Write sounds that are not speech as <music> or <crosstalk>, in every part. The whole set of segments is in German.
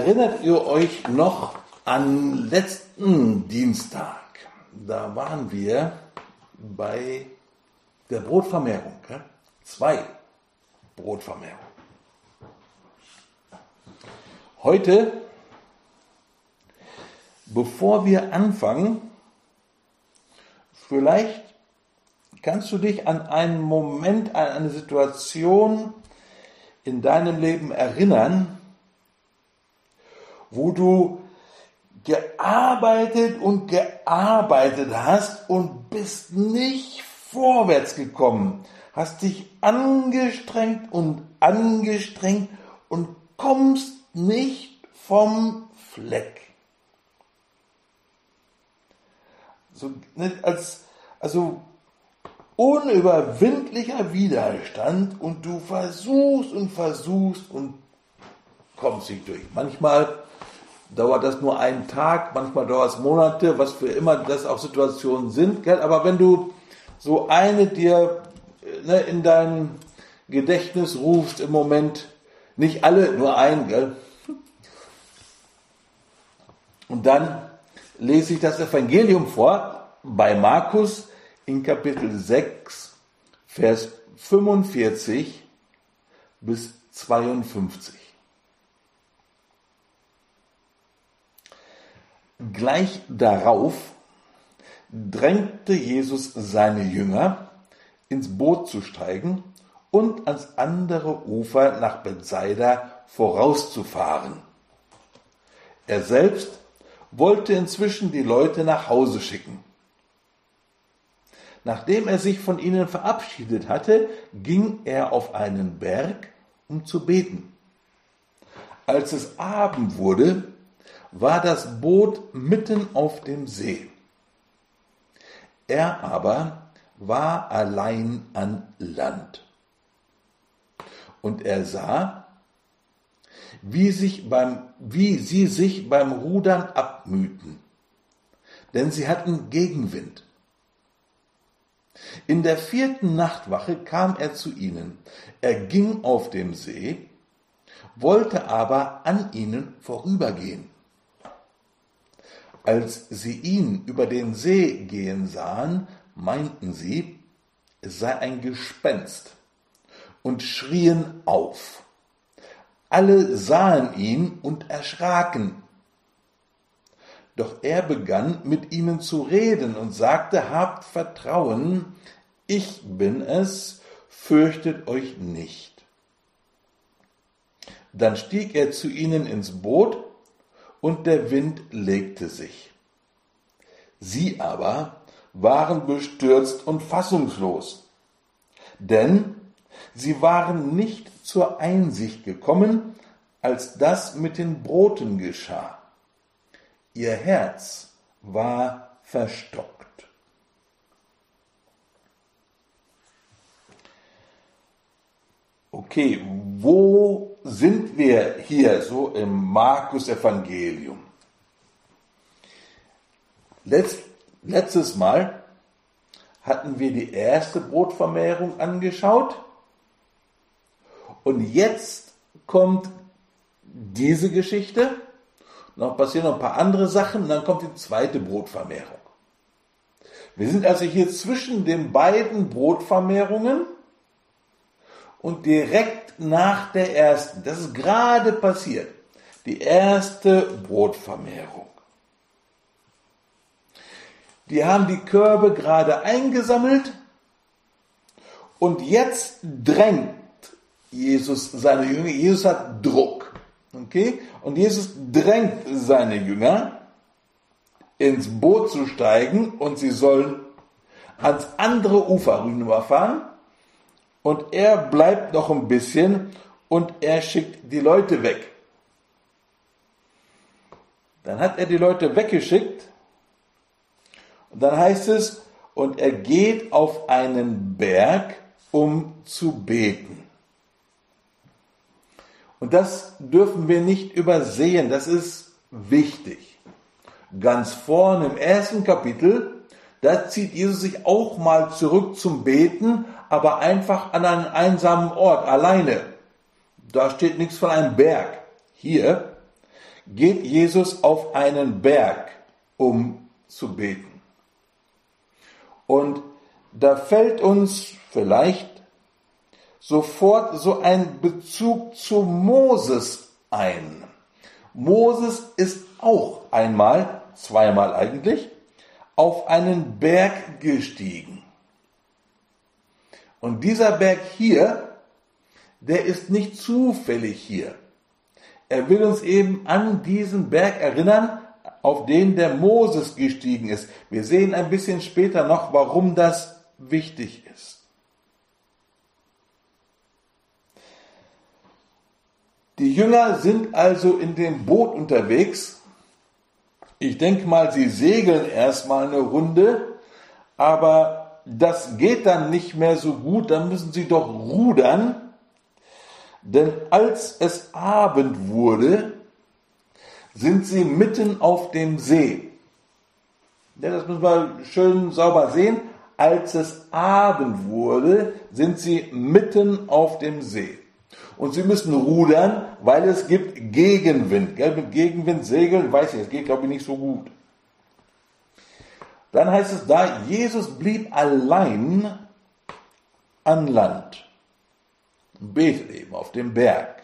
Erinnert ihr euch noch an letzten Dienstag? Da waren wir bei der Brotvermehrung. Ja? Zwei Brotvermehrung. Heute, bevor wir anfangen, vielleicht kannst du dich an einen Moment, an eine Situation in deinem Leben erinnern, wo du gearbeitet und gearbeitet hast und bist nicht vorwärts gekommen, hast dich angestrengt und angestrengt und kommst nicht vom Fleck. So, als, also unüberwindlicher Widerstand und du versuchst und versuchst und kommst nicht durch. Manchmal dauert das nur einen Tag, manchmal dauert es Monate, was für immer das auch Situationen sind. Gell? Aber wenn du so eine dir ne, in dein Gedächtnis rufst im Moment, nicht alle, nur ein, gell? Und dann lese ich das Evangelium vor bei Markus in Kapitel 6, Vers 45 bis 52. Gleich darauf drängte Jesus seine Jünger, ins Boot zu steigen und ans andere Ufer nach Bethsaida vorauszufahren. Er selbst wollte inzwischen die Leute nach Hause schicken. Nachdem er sich von ihnen verabschiedet hatte, ging er auf einen Berg, um zu beten. Als es Abend wurde, war das Boot mitten auf dem See. Er aber war allein an Land. Und er sah, wie, sich beim, wie sie sich beim Rudern abmühten, denn sie hatten Gegenwind. In der vierten Nachtwache kam er zu ihnen. Er ging auf dem See, wollte aber an ihnen vorübergehen. Als sie ihn über den See gehen sahen, meinten sie, es sei ein Gespenst und schrien auf. Alle sahen ihn und erschraken. Doch er begann mit ihnen zu reden und sagte, habt Vertrauen, ich bin es, fürchtet euch nicht. Dann stieg er zu ihnen ins Boot und der Wind legte sich. Sie aber waren bestürzt und fassungslos, denn sie waren nicht zur Einsicht gekommen, als das mit den Broten geschah. Ihr Herz war verstockt. Okay, wo sind wir hier so im Markus Evangelium? Letzt, letztes Mal hatten wir die erste Brotvermehrung angeschaut und jetzt kommt diese Geschichte, noch passieren noch ein paar andere Sachen und dann kommt die zweite Brotvermehrung. Wir sind also hier zwischen den beiden Brotvermehrungen und direkt nach der ersten, das ist gerade passiert, die erste Brotvermehrung. Die haben die Körbe gerade eingesammelt und jetzt drängt Jesus seine Jünger. Jesus hat Druck. Okay? Und Jesus drängt seine Jünger ins Boot zu steigen und sie sollen ans andere Ufer rüberfahren und er bleibt noch ein bisschen und er schickt die Leute weg. Dann hat er die Leute weggeschickt und dann heißt es, und er geht auf einen Berg, um zu beten. Und das dürfen wir nicht übersehen, das ist wichtig. Ganz vorne im ersten Kapitel, da zieht Jesus sich auch mal zurück zum Beten, aber einfach an einen einsamen Ort, alleine. Da steht nichts von einem Berg. Hier geht Jesus auf einen Berg, um zu beten. Und da fällt uns vielleicht sofort so ein Bezug zu Moses ein. Moses ist auch einmal, zweimal eigentlich, auf einen Berg gestiegen. Und dieser Berg hier, der ist nicht zufällig hier. Er will uns eben an diesen Berg erinnern, auf den der Moses gestiegen ist. Wir sehen ein bisschen später noch, warum das wichtig ist. Die Jünger sind also in dem Boot unterwegs. Ich denke mal, sie segeln erstmal eine Runde, aber das geht dann nicht mehr so gut, dann müssen sie doch rudern. Denn als es Abend wurde, sind sie mitten auf dem See. Ja, das müssen wir schön sauber sehen. Als es Abend wurde, sind sie mitten auf dem See und sie müssen rudern, weil es gibt Gegenwind. Gell? Mit Gegenwind segeln, weiß ich, das geht glaube ich nicht so gut. Dann heißt es da, Jesus blieb allein an Land. Betet eben auf dem Berg.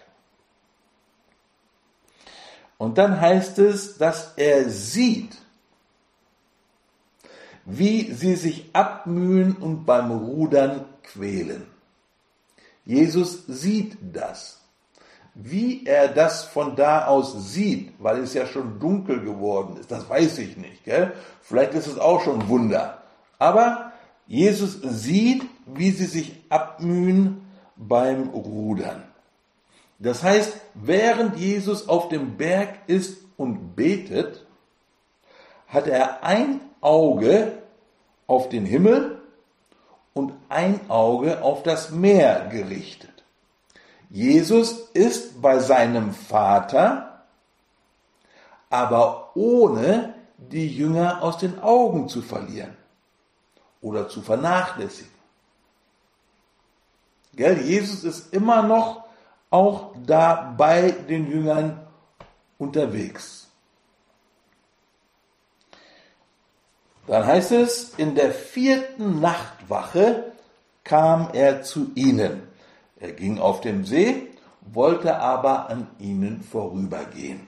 Und dann heißt es, dass er sieht, wie sie sich abmühen und beim Rudern quälen. Jesus sieht das. Wie er das von da aus sieht, weil es ja schon dunkel geworden ist, das weiß ich nicht. Gell? Vielleicht ist es auch schon Wunder. Aber Jesus sieht, wie sie sich abmühen beim Rudern. Das heißt, während Jesus auf dem Berg ist und betet, hat er ein Auge auf den Himmel und ein Auge auf das Meer gerichtet. Jesus ist bei seinem Vater, aber ohne die Jünger aus den Augen zu verlieren oder zu vernachlässigen. Gell? Jesus ist immer noch auch da bei den Jüngern unterwegs. Dann heißt es, in der vierten Nachtwache kam er zu ihnen. Er ging auf dem See, wollte aber an ihnen vorübergehen.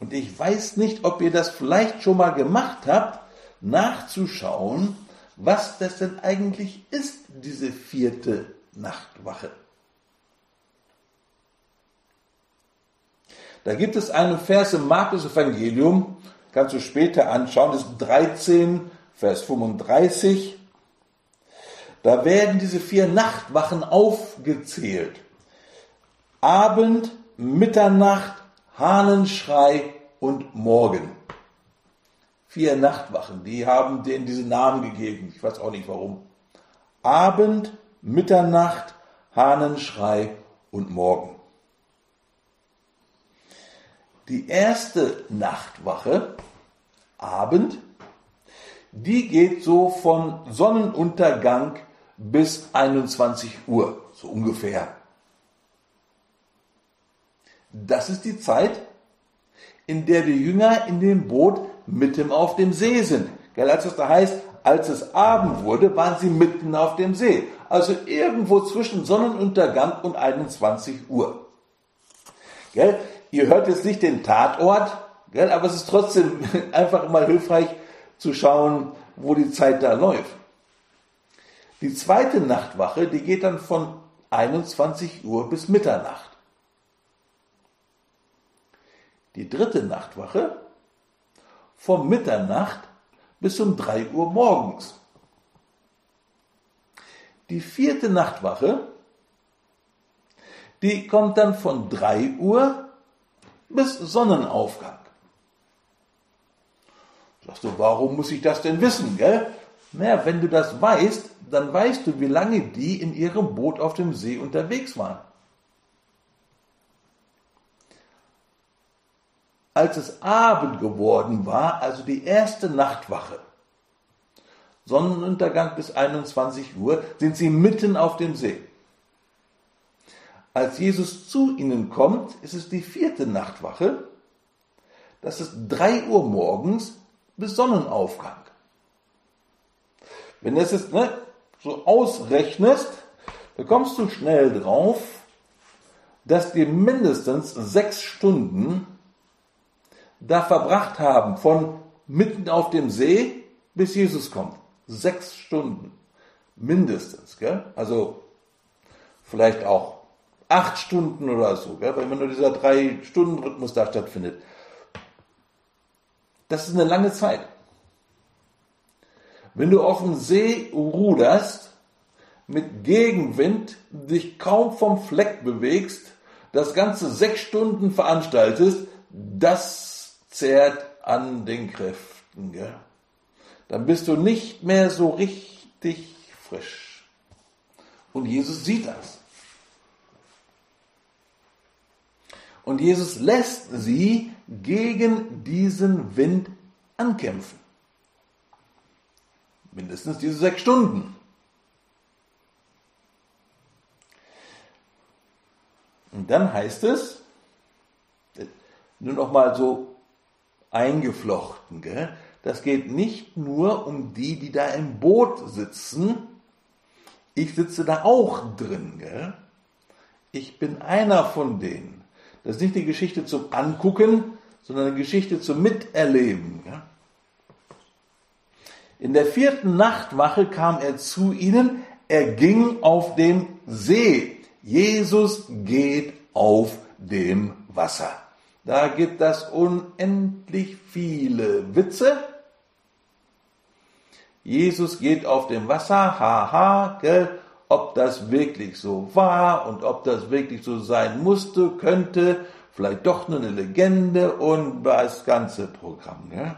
Und ich weiß nicht, ob ihr das vielleicht schon mal gemacht habt, nachzuschauen, was das denn eigentlich ist, diese vierte Nachtwache. Da gibt es einen Vers im Markus Evangelium, kannst du später anschauen, das ist 13, Vers 35. Da werden diese vier Nachtwachen aufgezählt. Abend, Mitternacht, Hahnenschrei und Morgen. Vier Nachtwachen, die haben denen diese Namen gegeben. Ich weiß auch nicht warum. Abend, Mitternacht, Hahnenschrei und Morgen. Die erste Nachtwache Abend, die geht so von Sonnenuntergang bis 21 Uhr, so ungefähr. Das ist die Zeit, in der die Jünger in dem Boot mitten auf dem See sind. Gell, als es da heißt, als es Abend wurde, waren sie mitten auf dem See. Also irgendwo zwischen Sonnenuntergang und 21 Uhr. Gell, ihr hört jetzt nicht den Tatort, Gell? Aber es ist trotzdem <laughs> einfach mal hilfreich zu schauen, wo die Zeit da läuft. Die zweite Nachtwache, die geht dann von 21 Uhr bis Mitternacht. Die dritte Nachtwache von Mitternacht bis um 3 Uhr morgens. Die vierte Nachtwache, die kommt dann von 3 Uhr bis Sonnenaufgang. Sagst du, warum muss ich das denn wissen, gell? Naja, wenn du das weißt, dann weißt du, wie lange die in ihrem Boot auf dem See unterwegs waren. Als es Abend geworden war, also die erste Nachtwache, Sonnenuntergang bis 21 Uhr, sind sie mitten auf dem See. Als Jesus zu ihnen kommt, ist es die vierte Nachtwache das ist 3 Uhr morgens bis Sonnenaufgang. Wenn du jetzt ne, so ausrechnest, dann kommst du schnell drauf, dass die mindestens sechs Stunden da verbracht haben, von mitten auf dem See bis Jesus kommt. Sechs Stunden. Mindestens. Gell? Also vielleicht auch acht Stunden oder so, gell? weil immer nur dieser drei Stunden Rhythmus da stattfindet. Das ist eine lange Zeit. Wenn du auf dem See ruderst, mit Gegenwind dich kaum vom Fleck bewegst, das Ganze sechs Stunden veranstaltest, das zehrt an den Kräften. Gell? Dann bist du nicht mehr so richtig frisch. Und Jesus sieht das. Und Jesus lässt sie gegen diesen Wind ankämpfen. Mindestens diese sechs Stunden. Und dann heißt es, nur noch mal so eingeflochten, gell? das geht nicht nur um die, die da im Boot sitzen. Ich sitze da auch drin. Gell? Ich bin einer von denen. Das ist nicht die Geschichte zum Angucken, sondern eine Geschichte zum Miterleben. Gell? In der vierten Nachtwache kam er zu ihnen, er ging auf dem See. Jesus geht auf dem Wasser. Da gibt es unendlich viele Witze. Jesus geht auf dem Wasser, haha, gell, ob das wirklich so war und ob das wirklich so sein musste, könnte, vielleicht doch nur eine Legende und das ganze Programm. Gell.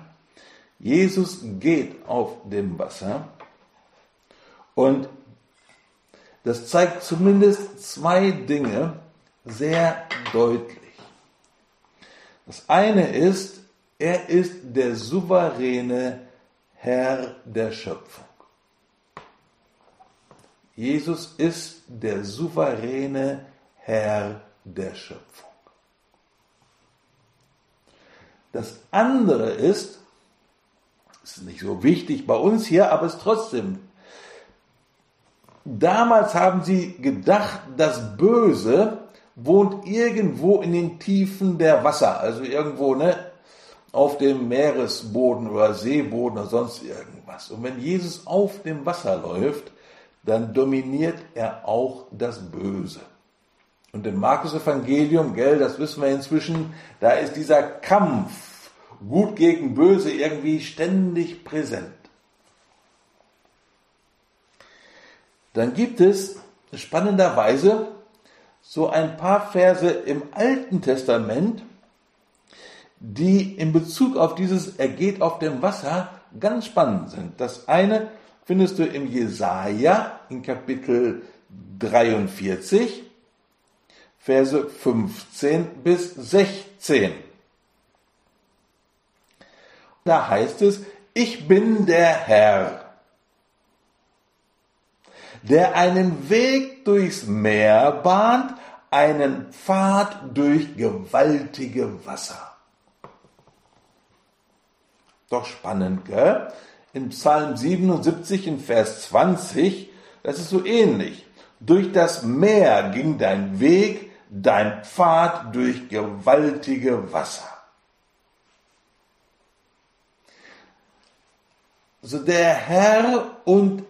Jesus geht auf dem Wasser und das zeigt zumindest zwei Dinge sehr deutlich. Das eine ist, er ist der souveräne Herr der Schöpfung. Jesus ist der souveräne Herr der Schöpfung. Das andere ist, ist nicht so wichtig bei uns hier, aber es trotzdem. Damals haben sie gedacht, das Böse wohnt irgendwo in den Tiefen der Wasser, also irgendwo, ne, auf dem Meeresboden oder Seeboden oder sonst irgendwas. Und wenn Jesus auf dem Wasser läuft, dann dominiert er auch das Böse. Und im Markus Evangelium, gell, das wissen wir inzwischen, da ist dieser Kampf Gut gegen Böse irgendwie ständig präsent. Dann gibt es spannenderweise so ein paar Verse im Alten Testament, die in Bezug auf dieses Er geht auf dem Wasser ganz spannend sind. Das eine findest du im Jesaja in Kapitel 43, Verse 15 bis 16. Da heißt es, ich bin der Herr, der einen Weg durchs Meer bahnt, einen Pfad durch gewaltige Wasser. Doch spannend, gell? In Psalm 77 in Vers 20, das ist so ähnlich. Durch das Meer ging dein Weg, dein Pfad durch gewaltige Wasser. So der Herr und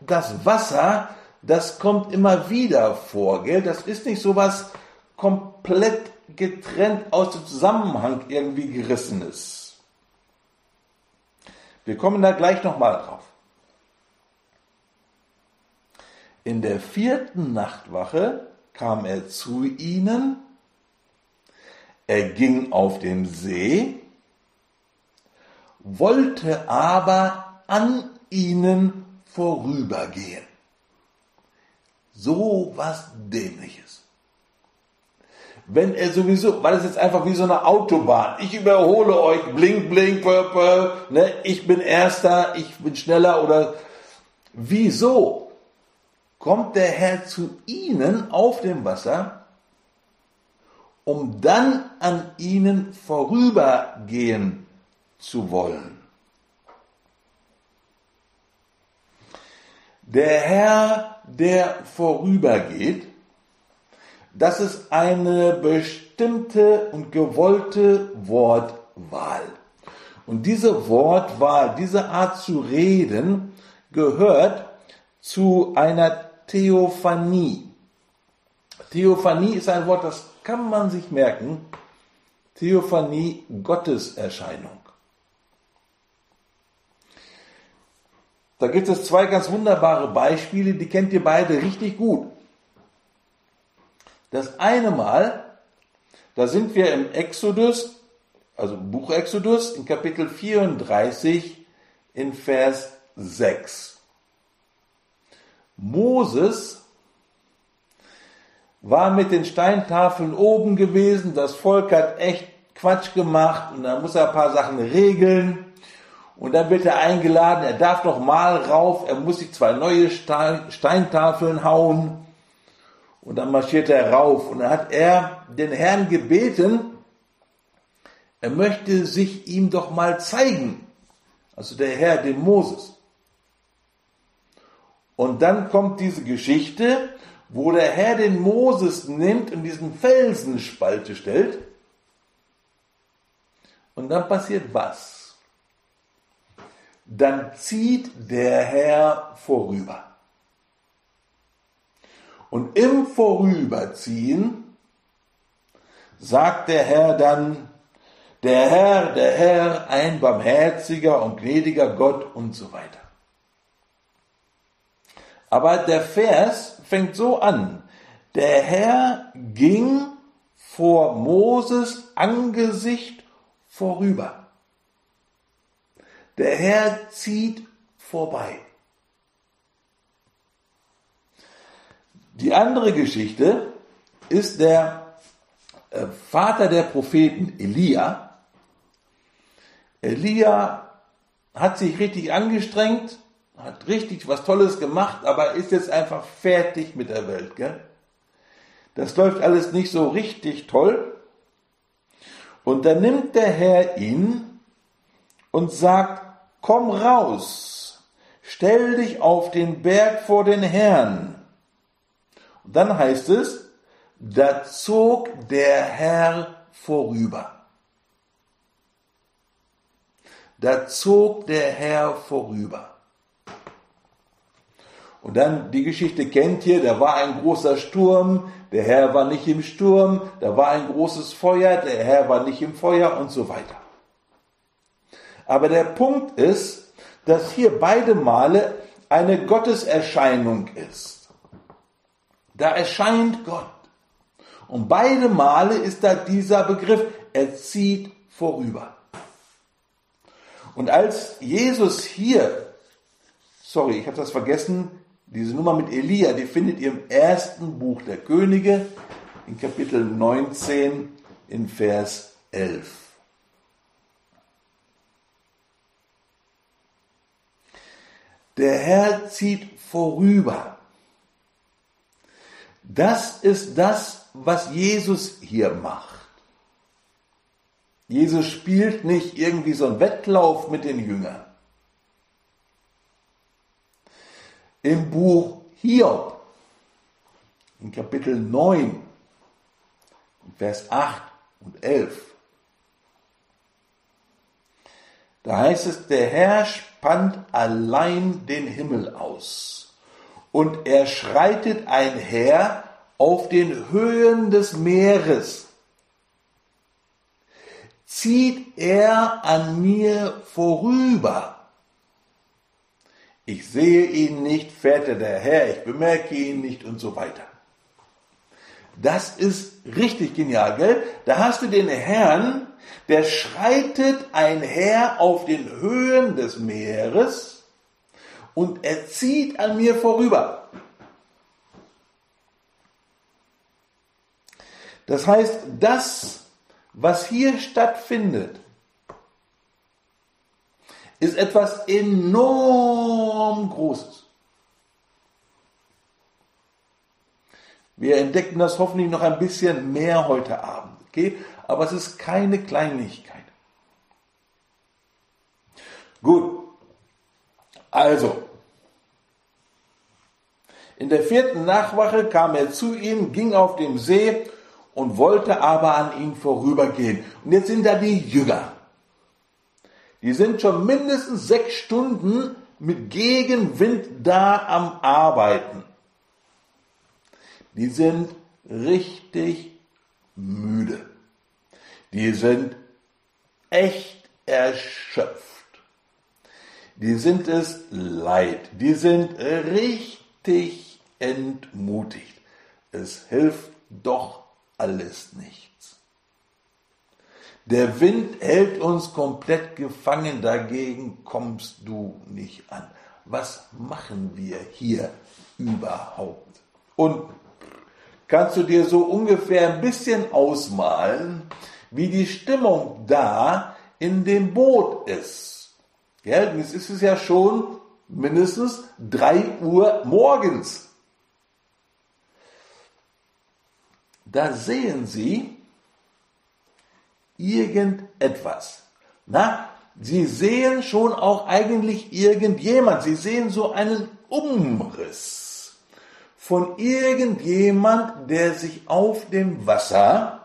das Wasser, das kommt immer wieder vor, gell? Das ist nicht so was komplett getrennt aus dem Zusammenhang irgendwie gerissenes. Wir kommen da gleich nochmal drauf. In der vierten Nachtwache kam er zu ihnen, er ging auf dem See, wollte aber an ihnen vorübergehen. So was Dämliches. Wenn er sowieso, weil es jetzt einfach wie so eine Autobahn, ich überhole euch, blink, blink, purple, ne, ich bin erster, ich bin schneller oder wieso kommt der Herr zu ihnen auf dem Wasser um dann an ihnen vorübergehen zu wollen. Der Herr, der vorübergeht, das ist eine bestimmte und gewollte Wortwahl. Und diese Wortwahl, diese Art zu reden, gehört zu einer Theophanie. Theophanie ist ein Wort, das kann man sich merken. Theophanie, Gotteserscheinung. Da gibt es zwei ganz wunderbare Beispiele, die kennt ihr beide richtig gut. Das eine Mal, da sind wir im Exodus, also Buch Exodus, in Kapitel 34 in Vers 6. Moses war mit den Steintafeln oben gewesen, das Volk hat echt Quatsch gemacht und da muss er ein paar Sachen regeln. Und dann wird er eingeladen, er darf noch mal rauf, er muss sich zwei neue Steintafeln hauen. Und dann marschiert er rauf. Und dann hat er den Herrn gebeten, er möchte sich ihm doch mal zeigen. Also der Herr, dem Moses. Und dann kommt diese Geschichte, wo der Herr den Moses nimmt und diesen Felsenspalte stellt. Und dann passiert was? Dann zieht der Herr vorüber. Und im Vorüberziehen sagt der Herr dann, der Herr, der Herr, ein barmherziger und gnädiger Gott und so weiter. Aber der Vers fängt so an. Der Herr ging vor Moses Angesicht vorüber. Der Herr zieht vorbei. Die andere Geschichte ist der äh, Vater der Propheten Elia. Elia hat sich richtig angestrengt, hat richtig was Tolles gemacht, aber ist jetzt einfach fertig mit der Welt. Gell? Das läuft alles nicht so richtig toll. Und dann nimmt der Herr ihn und sagt, komm raus, stell dich auf den Berg vor den Herrn. Und dann heißt es, da zog der Herr vorüber. Da zog der Herr vorüber. Und dann die Geschichte kennt ihr, da war ein großer Sturm, der Herr war nicht im Sturm, da war ein großes Feuer, der Herr war nicht im Feuer und so weiter. Aber der Punkt ist, dass hier beide Male eine Gotteserscheinung ist. Da erscheint Gott. Und beide Male ist da dieser Begriff, er zieht vorüber. Und als Jesus hier, sorry, ich habe das vergessen, diese Nummer mit Elia, die findet ihr im ersten Buch der Könige, in Kapitel 19, in Vers 11. Der Herr zieht vorüber. Das ist das, was Jesus hier macht. Jesus spielt nicht irgendwie so einen Wettlauf mit den Jüngern. im Buch Hiob, in Kapitel 9, Vers 8 und 11. Da heißt es, der Herr spannt allein den Himmel aus und er schreitet einher auf den Höhen des Meeres. Zieht er an mir vorüber ich sehe ihn nicht, fährt er daher, ich bemerke ihn nicht und so weiter. Das ist richtig genial, gell? Da hast du den Herrn, der schreitet einher auf den Höhen des Meeres und er zieht an mir vorüber. Das heißt, das, was hier stattfindet, ist etwas enorm Großes. Wir entdecken das hoffentlich noch ein bisschen mehr heute Abend. Okay? Aber es ist keine Kleinigkeit. Gut. Also. In der vierten Nachtwache kam er zu ihm, ging auf dem See und wollte aber an ihm vorübergehen. Und jetzt sind da die Jünger. Die sind schon mindestens sechs Stunden mit Gegenwind da am Arbeiten. Die sind richtig müde. Die sind echt erschöpft. Die sind es leid. Die sind richtig entmutigt. Es hilft doch alles nichts. Der Wind hält uns komplett gefangen, dagegen kommst du nicht an. Was machen wir hier überhaupt? Und kannst du dir so ungefähr ein bisschen ausmalen, wie die Stimmung da in dem Boot ist. Ja, jetzt ist es ja schon mindestens drei Uhr morgens. Da sehen Sie irgendetwas. Na, Sie sehen schon auch eigentlich irgendjemand. Sie sehen so einen Umriss von irgendjemand, der sich auf dem Wasser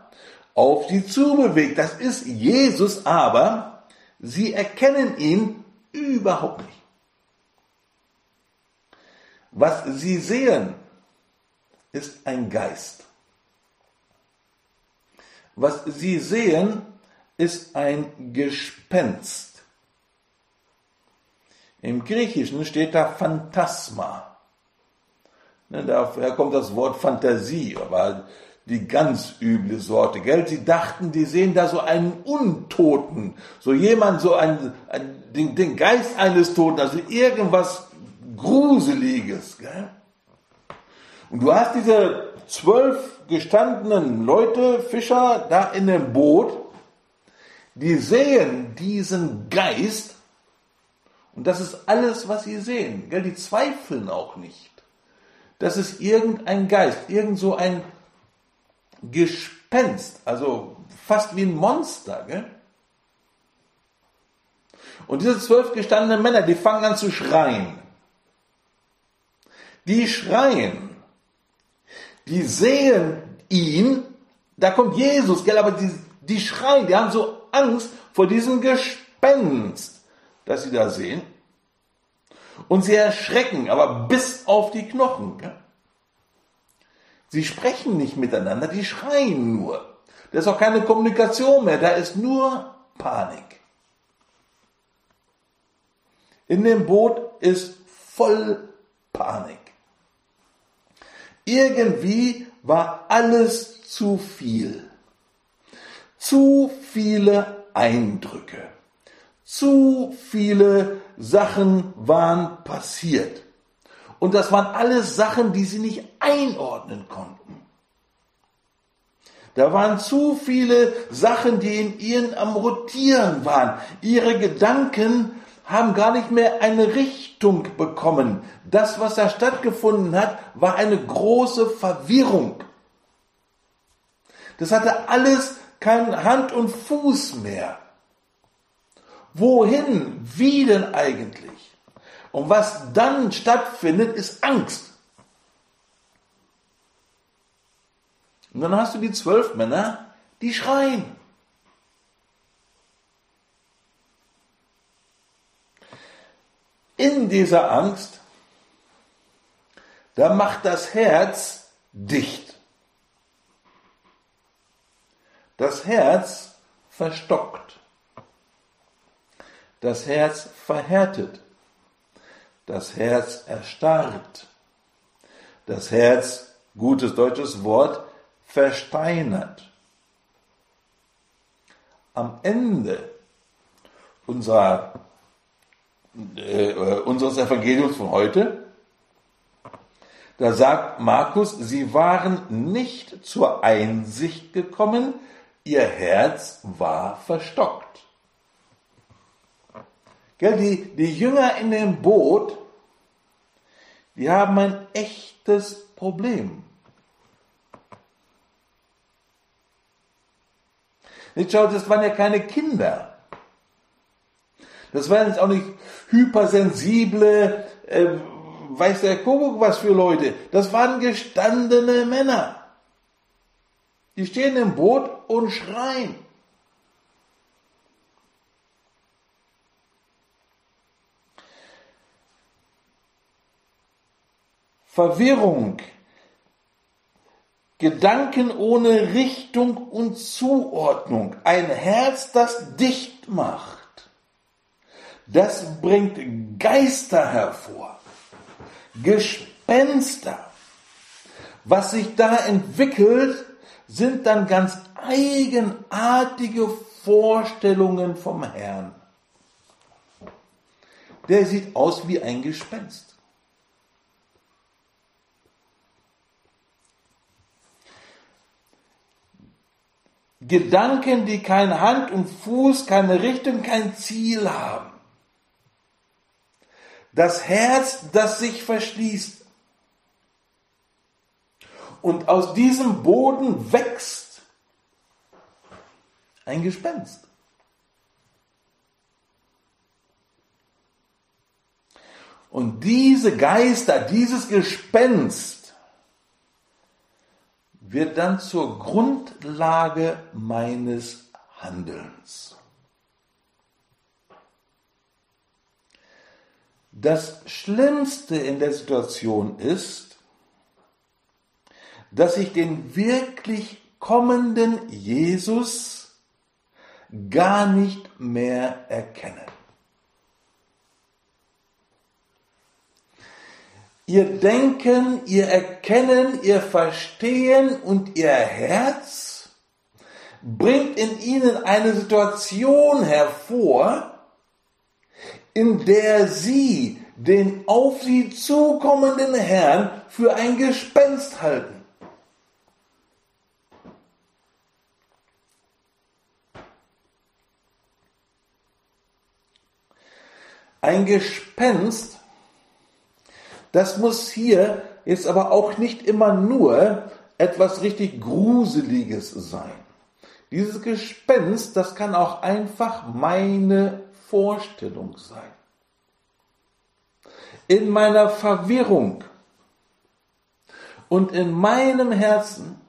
auf sie zubewegt. Das ist Jesus, aber sie erkennen ihn überhaupt nicht. Was sie sehen, ist ein Geist. Was sie sehen, ist ein Gespenst. Im Griechischen steht da Phantasma. Ne, daher kommt das Wort Fantasie, aber die ganz üble Sorte, gell? Sie dachten, die sehen da so einen Untoten, so jemand, so ein, ein den, den, Geist eines Toten, also irgendwas Gruseliges, gell? Und du hast diese zwölf gestandenen Leute, Fischer, da in dem Boot, die sehen diesen Geist, und das ist alles, was sie sehen, gell? Die zweifeln auch nicht. Das ist irgendein Geist, irgend so ein Gespenst, also fast wie ein Monster. Gell? Und diese zwölf gestandenen Männer, die fangen an zu schreien. Die schreien. Die sehen ihn, da kommt Jesus, gell, aber die, die schreien, die haben so Angst vor diesem Gespenst, das sie da sehen. Und sie erschrecken, aber bis auf die Knochen. Gell? Sie sprechen nicht miteinander, die schreien nur. Da ist auch keine Kommunikation mehr, da ist nur Panik. In dem Boot ist voll Panik. Irgendwie war alles zu viel. Zu viele Eindrücke. Zu viele Sachen waren passiert. Und das waren alles Sachen, die sie nicht einordnen konnten. Da waren zu viele Sachen, die in ihnen am Rotieren waren. Ihre Gedanken haben gar nicht mehr eine Richtung bekommen. Das, was da stattgefunden hat, war eine große Verwirrung. Das hatte alles kein Hand und Fuß mehr. Wohin? Wie denn eigentlich? Und was dann stattfindet, ist Angst. Und dann hast du die zwölf Männer, die schreien. In dieser Angst, da macht das Herz dicht. Das Herz verstockt das Herz verhärtet, das Herz erstarrt, das Herz, gutes deutsches Wort, versteinert. Am Ende unserer, äh, unseres Evangeliums von heute, da sagt Markus, sie waren nicht zur Einsicht gekommen, ihr Herz war verstockt. Gell, die, die Jünger in dem Boot, die haben ein echtes Problem. Nicht schaut, das waren ja keine Kinder. Das waren jetzt auch nicht hypersensible, äh, weiß der Kuckuck was für Leute. Das waren gestandene Männer. Die stehen im Boot und schreien. Verwirrung, Gedanken ohne Richtung und Zuordnung, ein Herz, das dicht macht, das bringt Geister hervor, Gespenster. Was sich da entwickelt, sind dann ganz eigenartige Vorstellungen vom Herrn. Der sieht aus wie ein Gespenst. Gedanken, die keine Hand und Fuß, keine Richtung, kein Ziel haben. Das Herz, das sich verschließt. Und aus diesem Boden wächst ein Gespenst. Und diese Geister, dieses Gespenst, wird dann zur Grundlage meines Handelns. Das Schlimmste in der Situation ist, dass ich den wirklich kommenden Jesus gar nicht mehr erkenne. Ihr Denken, ihr Erkennen, ihr Verstehen und ihr Herz bringt in ihnen eine Situation hervor, in der sie den auf sie zukommenden Herrn für ein Gespenst halten. Ein Gespenst das muss hier jetzt aber auch nicht immer nur etwas richtig Gruseliges sein. Dieses Gespenst, das kann auch einfach meine Vorstellung sein. In meiner Verwirrung und in meinem Herzen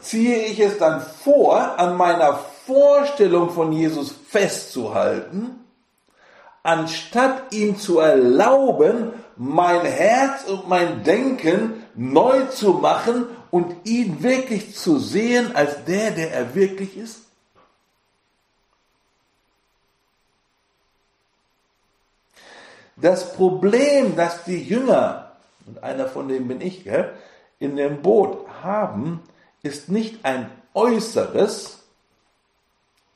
ziehe ich es dann vor, an meiner Vorstellung von Jesus festzuhalten anstatt ihm zu erlauben, mein Herz und mein Denken neu zu machen und ihn wirklich zu sehen als der, der er wirklich ist? Das Problem, das die Jünger, und einer von denen bin ich, gell, in dem Boot haben, ist nicht ein äußeres,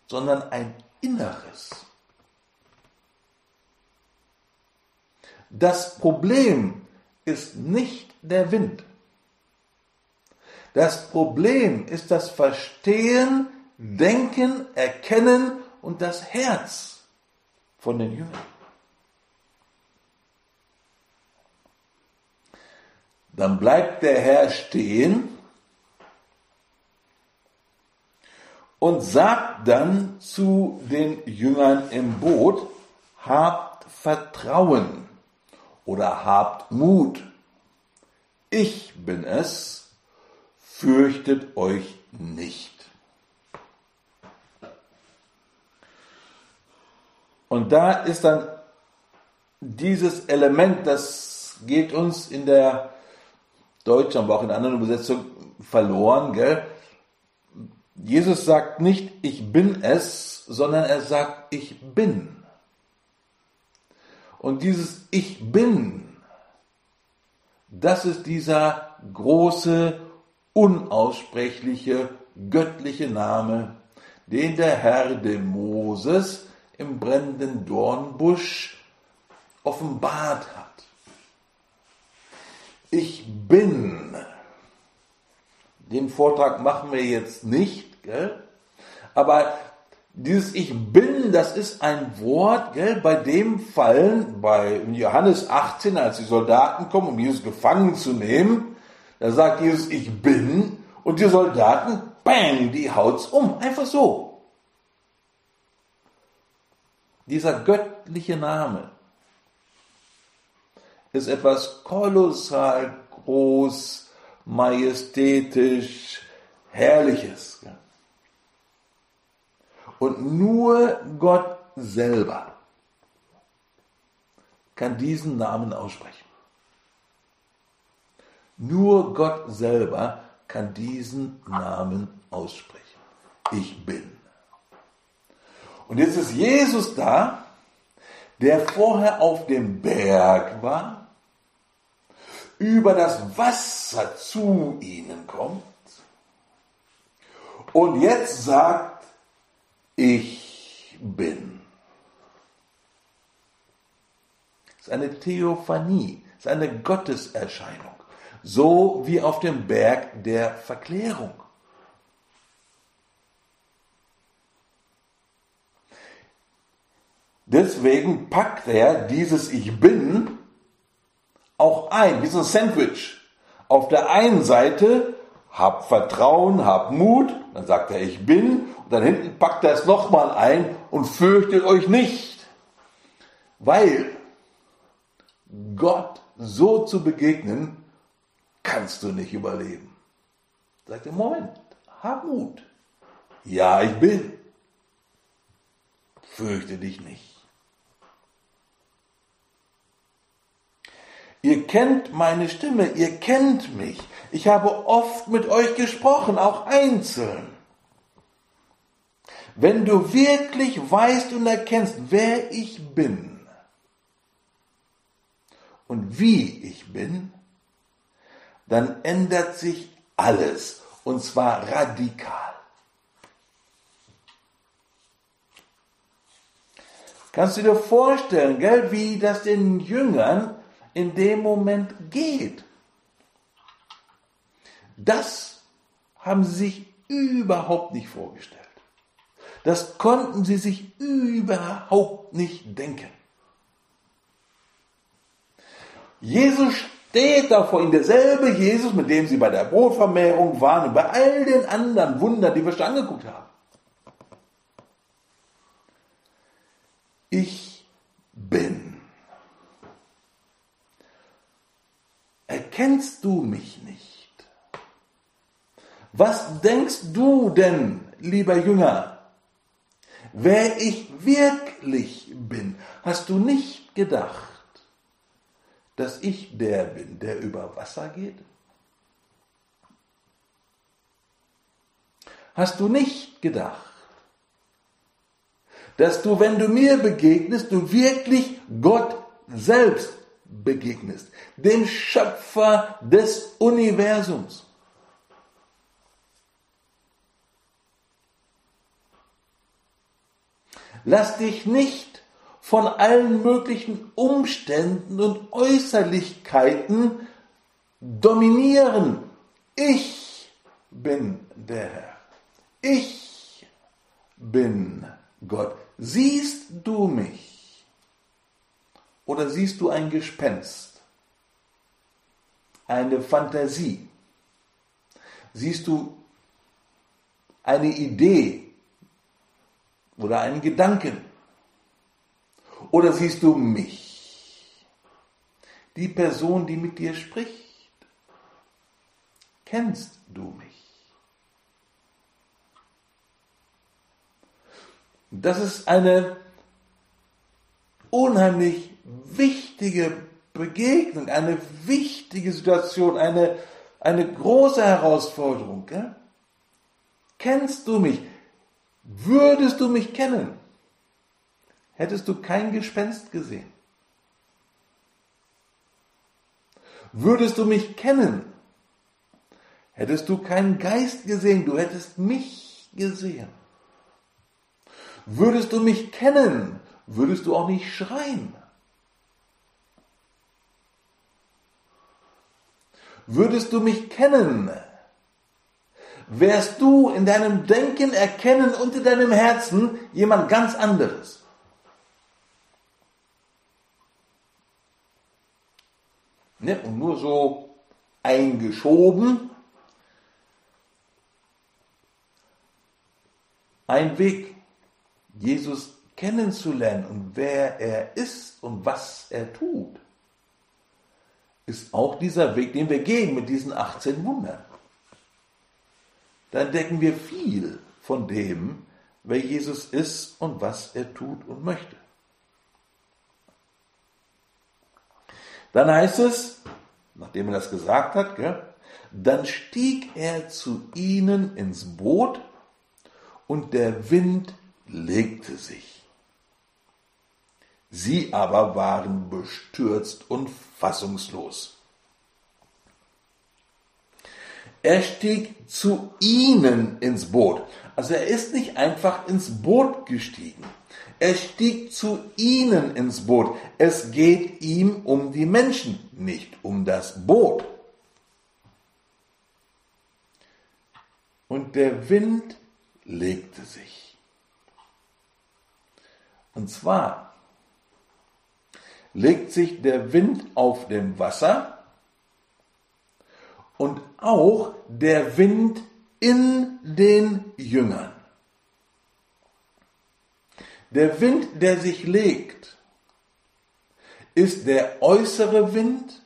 sondern ein inneres. Das Problem ist nicht der Wind. Das Problem ist das Verstehen, Denken, Erkennen und das Herz von den Jüngern. Dann bleibt der Herr stehen und sagt dann zu den Jüngern im Boot, habt Vertrauen oder habt Mut. Ich bin es, fürchtet euch nicht. Und da ist dann dieses Element, das geht uns in der deutschen, aber auch in anderen Übersetzungen verloren, gell? Jesus sagt nicht, ich bin es, sondern er sagt, ich bin. Und dieses Ich bin, das ist dieser große, unaussprechliche, göttliche Name, den der Herr dem Moses im brennenden Dornbusch offenbart hat. Ich bin. Den Vortrag machen wir jetzt nicht, gell? aber dieses Ich bin, das ist ein Wort, gell, bei dem fallen, bei Johannes 18, als die Soldaten kommen, um Jesus gefangen zu nehmen, da sagt Jesus, ich bin, und die Soldaten bang, die haut's um. Einfach so. Dieser göttliche Name ist etwas kolossal groß, majestätisch, herrliches. Und nur Gott selber kann diesen Namen aussprechen. Nur Gott selber kann diesen Namen aussprechen. Ich bin. Und jetzt ist Jesus da, der vorher auf dem Berg war, über das Wasser zu ihnen kommt und jetzt sagt, ich bin. Es ist eine Theophanie, es ist eine Gotteserscheinung so wie auf dem Berg der Verklärung. Deswegen packt er dieses Ich bin auch ein, wie so ein Sandwich. Auf der einen Seite hab Vertrauen, hab Mut, dann sagt er Ich bin, und dann hinten packt er es nochmal ein und fürchtet euch nicht. Weil Gott so zu begegnen, kannst du nicht überleben. Sagt er, Moment, hab Mut. Ja, ich bin. Fürchte dich nicht. Ihr kennt meine Stimme, ihr kennt mich. Ich habe oft mit euch gesprochen, auch einzeln. Wenn du wirklich weißt und erkennst, wer ich bin und wie ich bin, dann ändert sich alles und zwar radikal. Kannst du dir vorstellen, gell, wie das den Jüngern in dem Moment geht? Das haben sie sich überhaupt nicht vorgestellt. Das konnten sie sich überhaupt nicht denken. Jesus steht da vor ihnen derselbe Jesus, mit dem sie bei der Brotvermehrung waren und bei all den anderen Wundern, die wir schon angeguckt haben. Ich bin. Erkennst du mich nicht? Was denkst du denn, lieber Jünger, wer ich wirklich bin? Hast du nicht gedacht? dass ich der bin, der über Wasser geht? Hast du nicht gedacht, dass du, wenn du mir begegnest, du wirklich Gott selbst begegnest, dem Schöpfer des Universums? Lass dich nicht von allen möglichen Umständen und Äußerlichkeiten dominieren. Ich bin der Herr. Ich bin Gott. Siehst du mich? Oder siehst du ein Gespenst? Eine Fantasie? Siehst du eine Idee oder einen Gedanken? Oder siehst du mich? Die Person, die mit dir spricht. Kennst du mich? Das ist eine unheimlich wichtige Begegnung, eine wichtige Situation, eine, eine große Herausforderung. Gell? Kennst du mich? Würdest du mich kennen? hättest du kein Gespenst gesehen. Würdest du mich kennen, hättest du keinen Geist gesehen, du hättest mich gesehen. Würdest du mich kennen, würdest du auch nicht schreien. Würdest du mich kennen, wärst du in deinem Denken erkennen und in deinem Herzen jemand ganz anderes. Ne? Und nur so eingeschoben. ein Weg, Jesus kennenzulernen und wer er ist und was er tut, ist auch dieser Weg, den wir gehen mit diesen 18 Wundern. Da entdecken wir viel von dem, wer Jesus ist und was er tut und möchte. Dann heißt es, nachdem er das gesagt hat, gell, dann stieg er zu ihnen ins Boot und der Wind legte sich. Sie aber waren bestürzt und fassungslos. Er stieg zu ihnen ins Boot. Also er ist nicht einfach ins Boot gestiegen. Er stieg zu ihnen ins Boot. Es geht ihm um die Menschen, nicht um das Boot. Und der Wind legte sich. Und zwar legt sich der Wind auf dem Wasser und auch der Wind in den Jüngern. Der Wind, der sich legt, ist der äußere Wind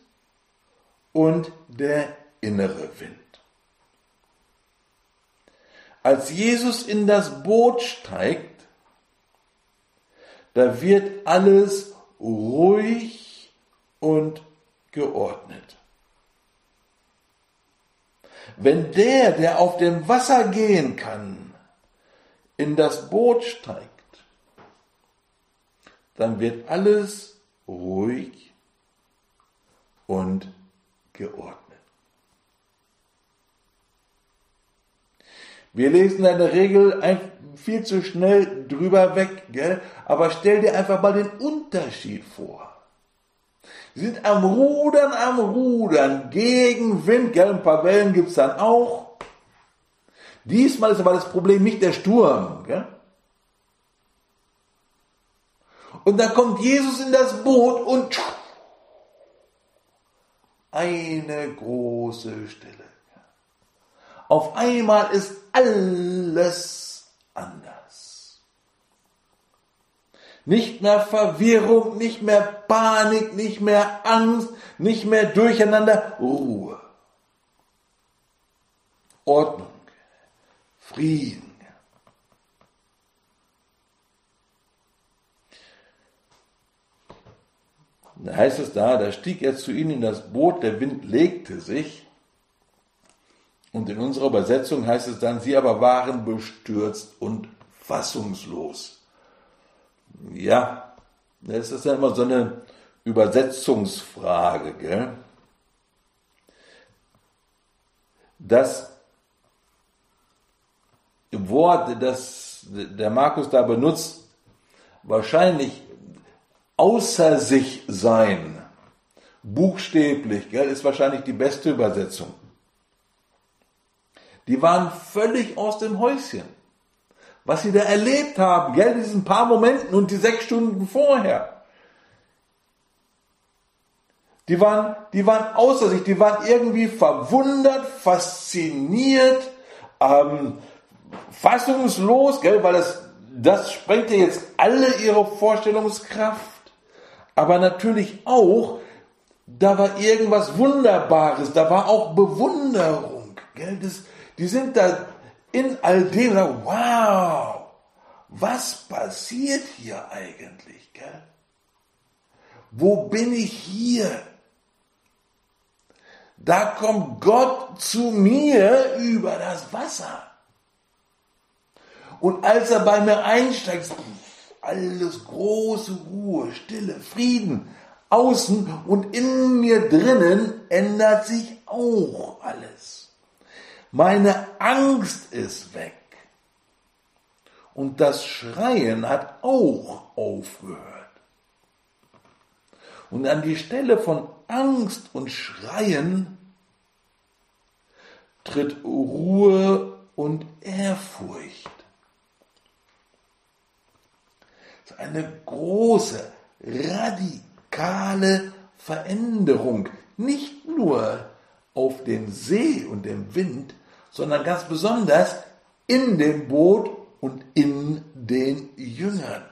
und der innere Wind. Als Jesus in das Boot steigt, da wird alles ruhig und geordnet. Wenn der, der auf dem Wasser gehen kann, in das Boot steigt, dann wird alles ruhig und geordnet. Wir lesen in der Regel viel zu schnell drüber weg, gell? aber stell dir einfach mal den Unterschied vor. Sie sind am Rudern, am Rudern, gegen Wind, gell? ein paar Wellen gibt's dann auch. Diesmal ist aber das Problem nicht der Sturm. Gell? Und dann kommt Jesus in das Boot und eine große Stille. Auf einmal ist alles anders. Nicht mehr Verwirrung, nicht mehr Panik, nicht mehr Angst, nicht mehr Durcheinander, Ruhe. Ordnung, Frieden. Da heißt es da, da stieg er zu ihnen in das Boot, der Wind legte sich. Und in unserer Übersetzung heißt es dann, sie aber waren bestürzt und fassungslos. Ja, das ist ja immer so eine Übersetzungsfrage. Gell? Das Wort, das der Markus da benutzt, wahrscheinlich außer sich sein, buchstäblich, gell, ist wahrscheinlich die beste Übersetzung. Die waren völlig aus dem Häuschen. Was sie da erlebt haben, gell, diesen paar Momenten und die sechs Stunden vorher. Die waren, die waren außer sich, die waren irgendwie verwundert, fasziniert, ähm, fassungslos, gell, weil das, das sprengte jetzt alle ihre Vorstellungskraft. Aber natürlich auch, da war irgendwas Wunderbares, da war auch Bewunderung, gell, das, die sind da in all dem, wow, was passiert hier eigentlich? Gell? Wo bin ich hier? Da kommt Gott zu mir über das Wasser. Und als er bei mir einsteigt, alles große Ruhe, Stille, Frieden, außen und in mir drinnen ändert sich auch alles. Meine Angst ist weg. Und das Schreien hat auch aufgehört. Und an die Stelle von Angst und Schreien tritt Ruhe und Ehrfurcht. Das ist eine große, radikale Veränderung. Nicht nur auf den See und dem Wind, sondern ganz besonders in dem Boot und in den Jüngern.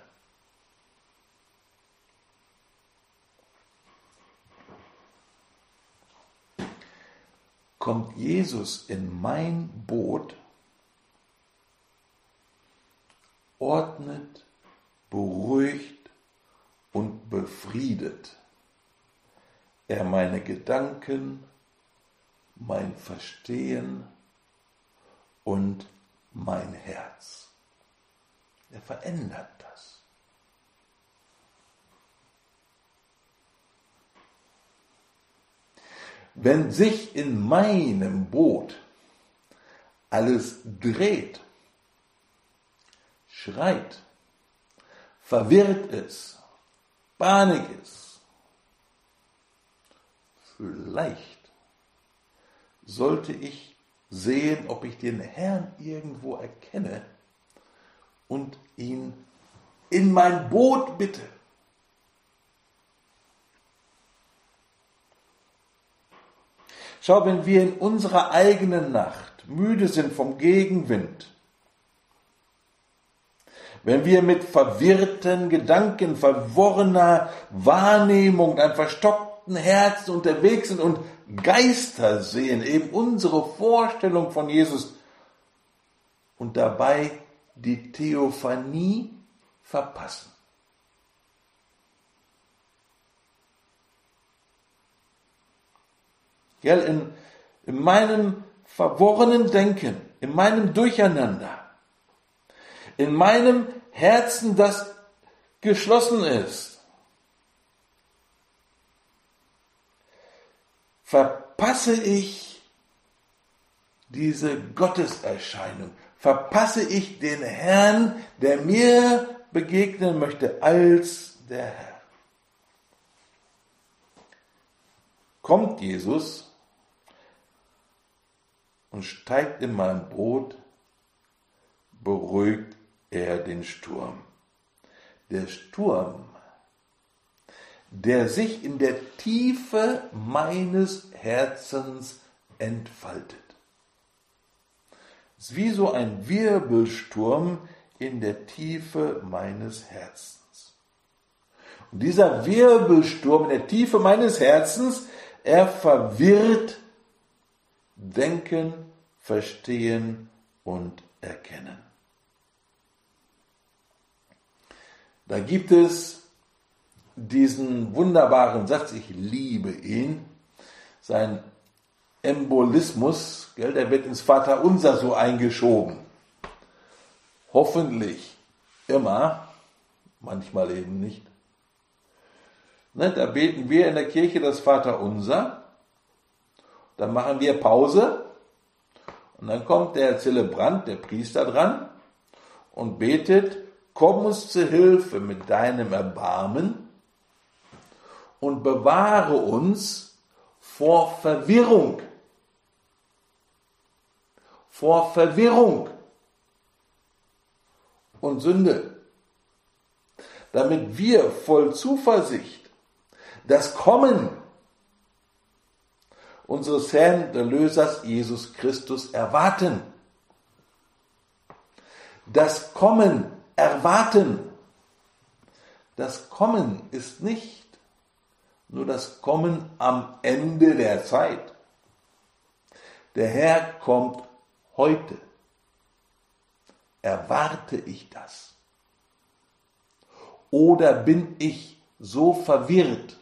Kommt Jesus in mein Boot, ordnet, beruhigt und befriedet er meine Gedanken, mein Verstehen und mein Herz. Er verändert das. Wenn sich in meinem Boot alles dreht, schreit, verwirrt ist, Panik ist, vielleicht sollte ich sehen, ob ich den Herrn irgendwo erkenne und ihn in mein Boot bitte. Schau, wenn wir in unserer eigenen Nacht müde sind vom Gegenwind, wenn wir mit verwirrten Gedanken, verworrener Wahrnehmung, einem verstockten Herzen unterwegs sind und Geister sehen, eben unsere Vorstellung von Jesus und dabei die Theophanie verpassen. Gell, in, in meinem verworrenen Denken, in meinem Durcheinander, in meinem Herzen, das geschlossen ist, verpasse ich diese Gotteserscheinung, verpasse ich den Herrn, der mir begegnen möchte als der Herr. Kommt Jesus und steigt in mein Boot, beruhigt er den Sturm. Der Sturm der sich in der Tiefe meines Herzens entfaltet. Es ist wie so ein Wirbelsturm in der Tiefe meines Herzens. Und dieser Wirbelsturm in der Tiefe meines Herzens, er verwirrt Denken, Verstehen und Erkennen. Da gibt es diesen wunderbaren Satz, ich liebe ihn, sein Embolismus, gell, der wird ins Vaterunser so eingeschoben. Hoffentlich immer, manchmal eben nicht. Ne, da beten wir in der Kirche das Vaterunser, dann machen wir Pause und dann kommt der Zelebrant, der Priester dran und betet, komm uns zu Hilfe mit deinem Erbarmen und bewahre uns vor Verwirrung. Vor Verwirrung und Sünde. Damit wir voll Zuversicht das Kommen unseres Herrn, der Lösers Jesus Christus erwarten. Das Kommen erwarten. Das Kommen ist nicht nur das Kommen am Ende der Zeit. Der Herr kommt heute. Erwarte ich das? Oder bin ich so verwirrt,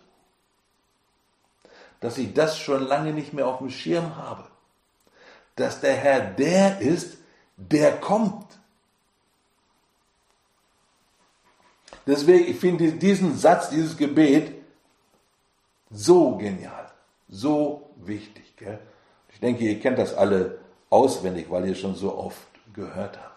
dass ich das schon lange nicht mehr auf dem Schirm habe? Dass der Herr der ist, der kommt. Deswegen, ich finde diesen Satz, dieses Gebet so genial, so wichtig. Gell? Ich denke, ihr kennt das alle auswendig, weil ihr schon so oft gehört habt.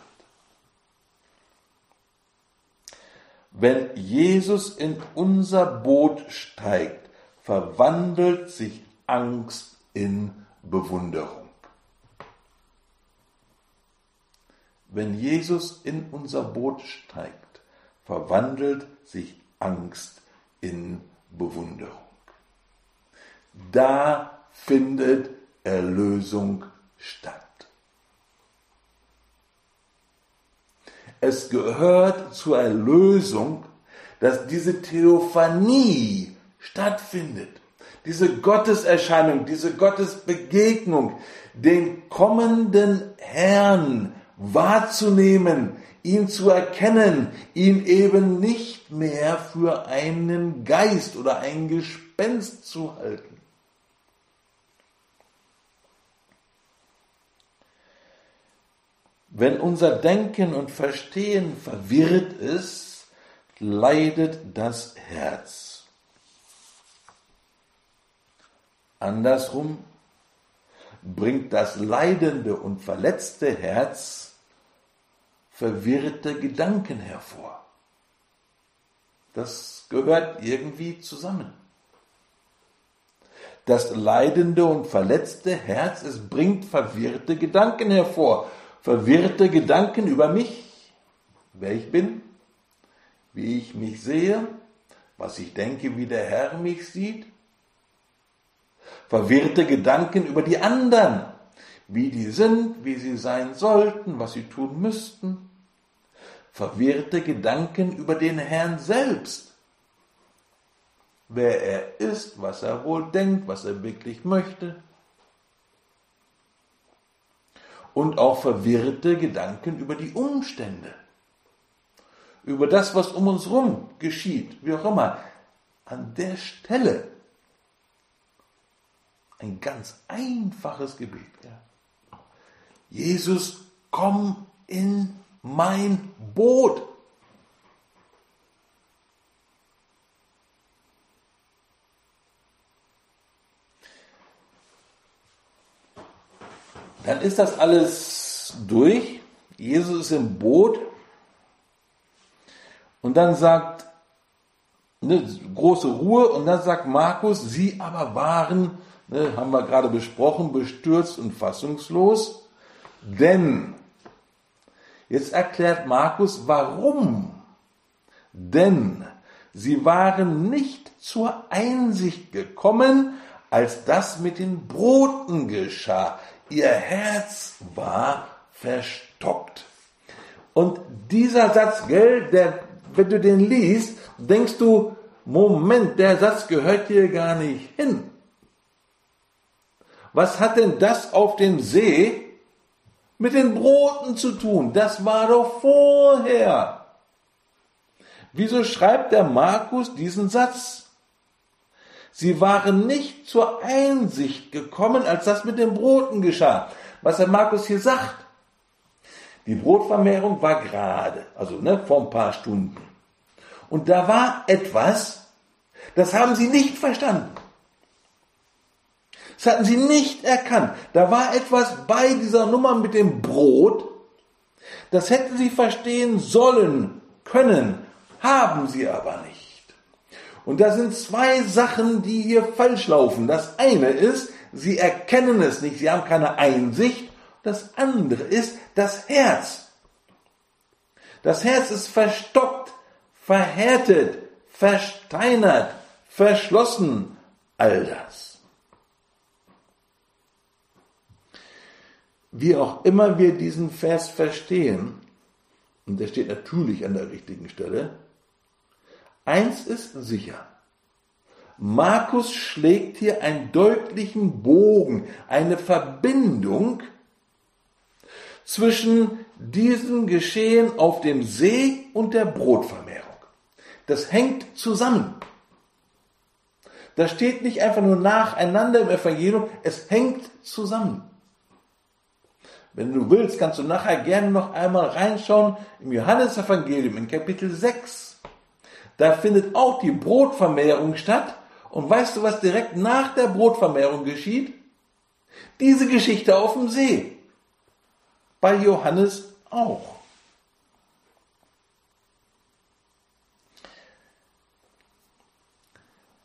Wenn Jesus in unser Boot steigt, verwandelt sich Angst in Bewunderung. Wenn Jesus in unser Boot steigt, verwandelt sich Angst in Bewunderung da findet Erlösung statt. Es gehört zur Erlösung, dass diese Theophanie stattfindet. Diese Gotteserscheinung, diese Gottesbegegnung, den kommenden Herrn wahrzunehmen, ihn zu erkennen, ihn eben nicht mehr für einen Geist oder ein Gespenst zu halten. Wenn unser Denken und Verstehen verwirrt ist, leidet das Herz. Andersrum bringt das leidende und verletzte Herz verwirrte Gedanken hervor. Das gehört irgendwie zusammen. Das leidende und verletzte Herz, es bringt verwirrte Gedanken hervor verwirrte Gedanken über mich, wer ich bin, wie ich mich sehe, was ich denke, wie der Herr mich sieht. Verwirrte Gedanken über die anderen, wie die sind, wie sie sein sollten, was sie tun müssten. Verwirrte Gedanken über den Herrn selbst, wer er ist, was er wohl denkt, was er wirklich möchte. Und auch verwirrte Gedanken über die Umstände, über das, was um uns herum geschieht, wie auch immer. An der Stelle ein ganz einfaches Gebet. Ja. Jesus, komm in mein Boot. Dann ist das alles durch. Jesus ist im Boot. Und dann sagt, ne, große Ruhe, und dann sagt Markus, sie aber waren, ne, haben wir gerade besprochen, bestürzt und fassungslos. Denn, jetzt erklärt Markus, warum. Denn sie waren nicht zur Einsicht gekommen, als das mit den Broten geschah ihr Herz war verstockt. Und dieser Satz, gell, der, wenn du den liest, denkst du, Moment, der Satz gehört hier gar nicht hin. Was hat denn das auf dem See mit den Broten zu tun? Das war doch vorher. Wieso schreibt der Markus diesen Satz? Sie waren nicht zur Einsicht gekommen, als das mit den Broten geschah. Was der Markus hier sagt. Die Brotvermehrung war gerade, also ne, vor ein paar Stunden. Und da war etwas, das haben sie nicht verstanden. Das hatten sie nicht erkannt. Da war etwas bei dieser Nummer mit dem Brot, das hätten sie verstehen sollen, können, haben sie aber nicht. Und da sind zwei Sachen, die hier falsch laufen. Das eine ist, sie erkennen es nicht, sie haben keine Einsicht. Das andere ist das Herz. Das Herz ist verstockt, verhärtet, versteinert, verschlossen. All das. Wie auch immer wir diesen Vers verstehen, und der steht natürlich an der richtigen Stelle, Eins ist sicher. Markus schlägt hier einen deutlichen Bogen, eine Verbindung zwischen diesem Geschehen auf dem See und der Brotvermehrung. Das hängt zusammen. Das steht nicht einfach nur nacheinander im Evangelium, es hängt zusammen. Wenn du willst, kannst du nachher gerne noch einmal reinschauen im Johannesevangelium in Kapitel 6. Da findet auch die Brotvermehrung statt. Und weißt du, was direkt nach der Brotvermehrung geschieht? Diese Geschichte auf dem See. Bei Johannes auch.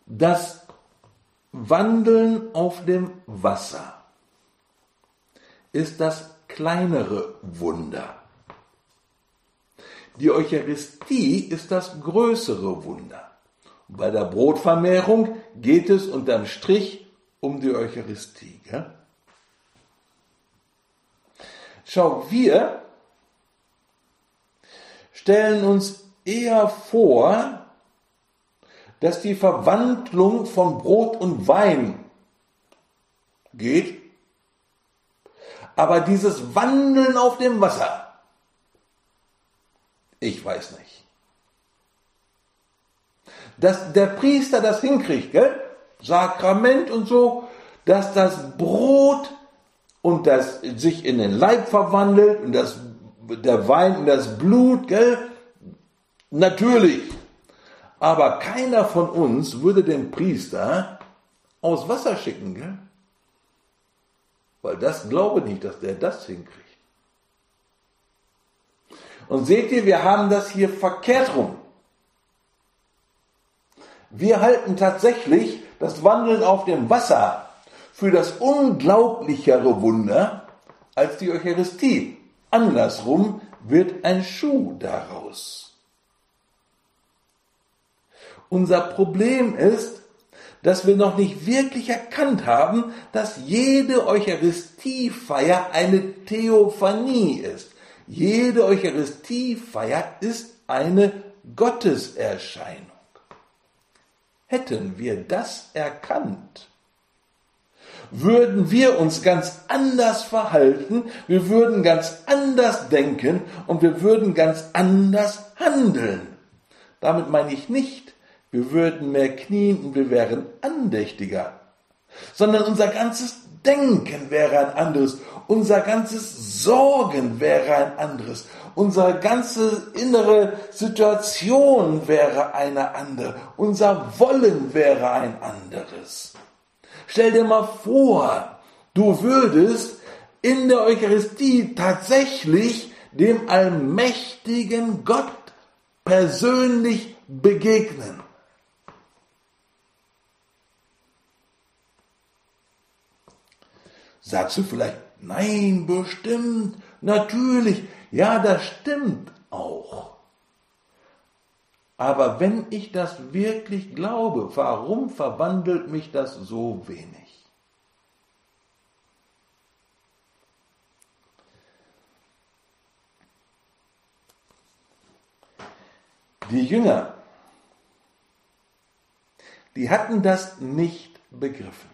Das Wandeln auf dem Wasser ist das kleinere Wunder. Die Eucharistie ist das größere Wunder. Bei der Brotvermehrung geht es unterm Strich um die Eucharistie. Gell? Schau, wir stellen uns eher vor, dass die Verwandlung von Brot und Wein geht, aber dieses Wandeln auf dem Wasser, ich weiß nicht. Dass der Priester das hinkriegt, gell? Sakrament und so, dass das Brot und das sich in den Leib verwandelt und das, der Wein in das Blut, gell? Natürlich. Aber keiner von uns würde den Priester aus Wasser schicken, gell? Weil das glaube nicht, dass der das hinkriegt. Und seht ihr, wir haben das hier verkehrt rum. Wir halten tatsächlich das Wandeln auf dem Wasser für das unglaublichere Wunder als die Eucharistie. Andersrum wird ein Schuh daraus. Unser Problem ist, dass wir noch nicht wirklich erkannt haben, dass jede Eucharistiefeier eine Theophanie ist. Jede Eucharistiefeier ist eine Gotteserscheinung. Hätten wir das erkannt, würden wir uns ganz anders verhalten, wir würden ganz anders denken und wir würden ganz anders handeln. Damit meine ich nicht, wir würden mehr knien und wir wären andächtiger, sondern unser ganzes Denken wäre ein anderes, unser ganzes Sorgen wäre ein anderes, unsere ganze innere Situation wäre eine andere, unser Wollen wäre ein anderes. Stell dir mal vor, du würdest in der Eucharistie tatsächlich dem allmächtigen Gott persönlich begegnen. Sagst du vielleicht, nein, bestimmt, natürlich, ja, das stimmt auch. Aber wenn ich das wirklich glaube, warum verwandelt mich das so wenig? Die Jünger, die hatten das nicht begriffen.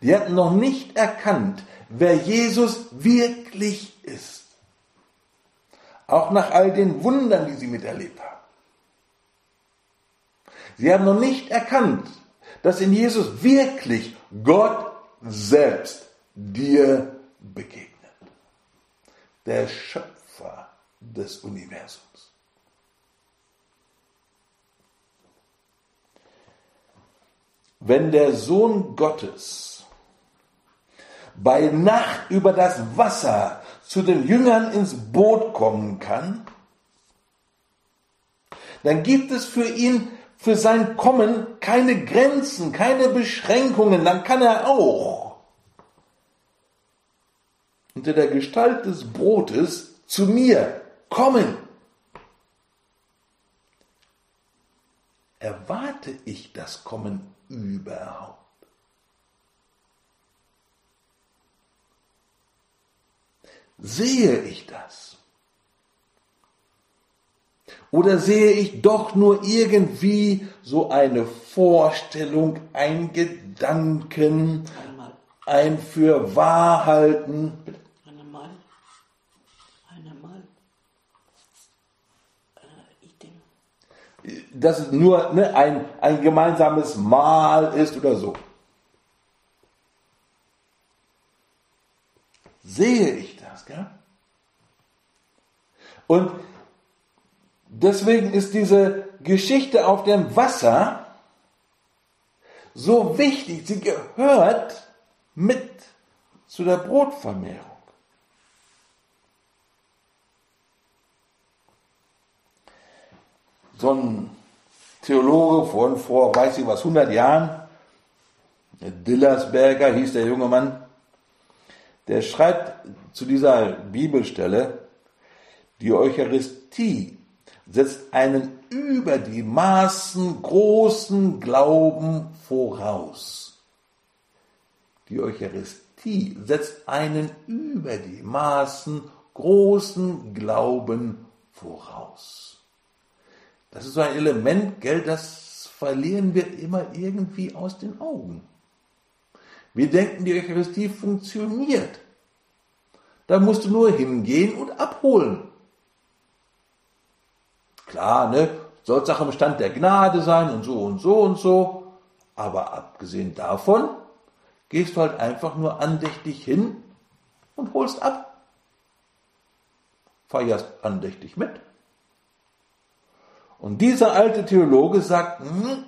Die hatten noch nicht erkannt, wer Jesus wirklich ist. Auch nach all den Wundern, die sie miterlebt haben. Sie haben noch nicht erkannt, dass in Jesus wirklich Gott selbst dir begegnet. Der Schöpfer des Universums. Wenn der Sohn Gottes bei Nacht über das Wasser zu den Jüngern ins Boot kommen kann, dann gibt es für ihn, für sein Kommen keine Grenzen, keine Beschränkungen, dann kann er auch unter der Gestalt des Brotes zu mir kommen. Erwarte ich das Kommen überhaupt? Sehe ich das? Oder sehe ich doch nur irgendwie so eine Vorstellung, ein Gedanken, ein für wahr halten? Einmal. Einmal. Dass es nur ne, ein, ein gemeinsames Mal ist oder so. Sehe ich Gell? Und deswegen ist diese Geschichte auf dem Wasser so wichtig. Sie gehört mit zu der Brotvermehrung. So ein Theologe von vor, weiß ich was, 100 Jahren, Dillersberger hieß der junge Mann, der schreibt zu dieser Bibelstelle, die Eucharistie setzt einen über die Maßen großen Glauben voraus. Die Eucharistie setzt einen über die Maßen großen Glauben voraus. Das ist so ein Element, gell, das verlieren wir immer irgendwie aus den Augen. Wir denken, die Eucharistie funktioniert. Da musst du nur hingehen und abholen. Klar, ne, soll Sache im Stand der Gnade sein und so und so und so. Aber abgesehen davon gehst du halt einfach nur andächtig hin und holst ab. Feierst andächtig mit. Und dieser alte Theologe sagt, hm,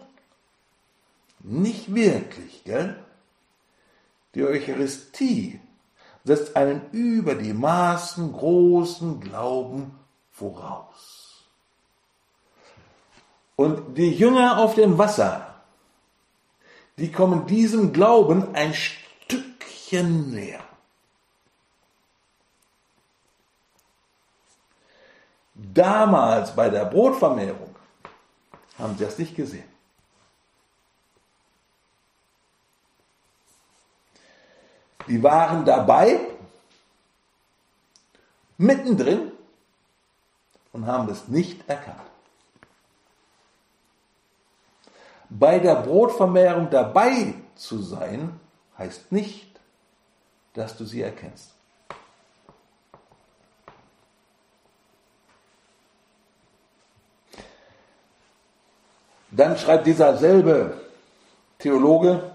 nicht wirklich, gell? Die Eucharistie setzt einen über die Maßen großen Glauben voraus. Und die Jünger auf dem Wasser, die kommen diesem Glauben ein Stückchen näher. Damals bei der Brotvermehrung haben sie das nicht gesehen. Die waren dabei, mittendrin und haben es nicht erkannt. Bei der Brotvermehrung dabei zu sein, heißt nicht, dass du sie erkennst. Dann schreibt dieser selbe Theologe,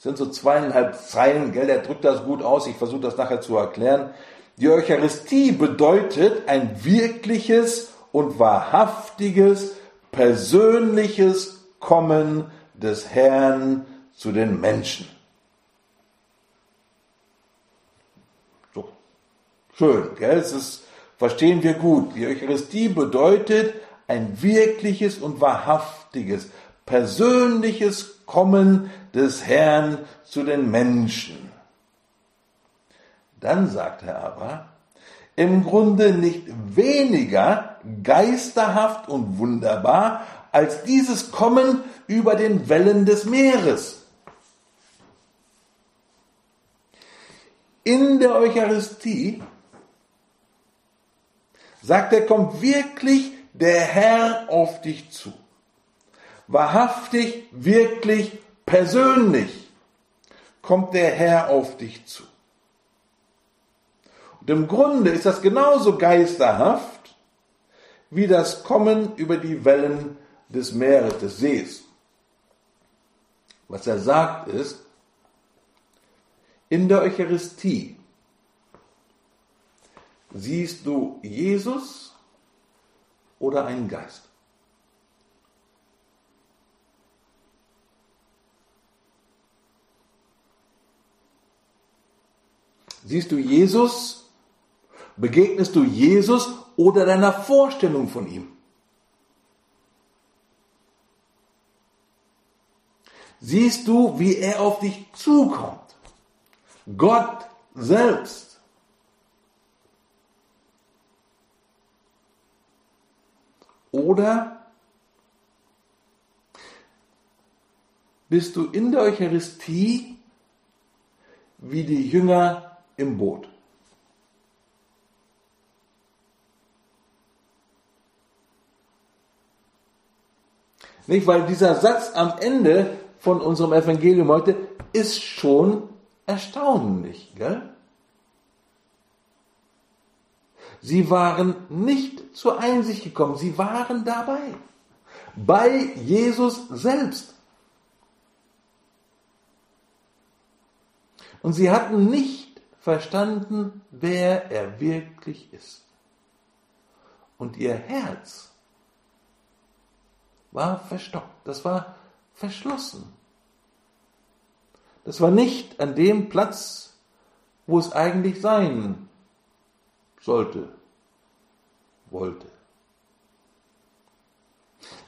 sind so zweieinhalb Zeilen, gell, der drückt das gut aus, ich versuche das nachher zu erklären. Die Eucharistie bedeutet ein wirkliches und wahrhaftiges, persönliches Kommen des Herrn zu den Menschen. So, schön, gell, es ist, verstehen wir gut. Die Eucharistie bedeutet ein wirkliches und wahrhaftiges, persönliches Kommen des Herrn zu den Menschen. Dann sagt er aber, im Grunde nicht weniger geisterhaft und wunderbar als dieses Kommen über den Wellen des Meeres. In der Eucharistie, sagt er, kommt wirklich der Herr auf dich zu wahrhaftig, wirklich, persönlich kommt der Herr auf dich zu. Und im Grunde ist das genauso geisterhaft wie das Kommen über die Wellen des Meeres, des Sees. Was er sagt ist, in der Eucharistie siehst du Jesus oder einen Geist. Siehst du Jesus? Begegnest du Jesus oder deiner Vorstellung von ihm? Siehst du, wie er auf dich zukommt? Gott selbst. Oder bist du in der Eucharistie wie die Jünger im Boot. Nicht, weil dieser Satz am Ende von unserem Evangelium heute ist schon erstaunlich, gell? Sie waren nicht zur Einsicht gekommen, sie waren dabei. Bei Jesus selbst. Und sie hatten nicht verstanden, wer er wirklich ist. Und ihr Herz war verstockt, das war verschlossen. Das war nicht an dem Platz, wo es eigentlich sein sollte, wollte.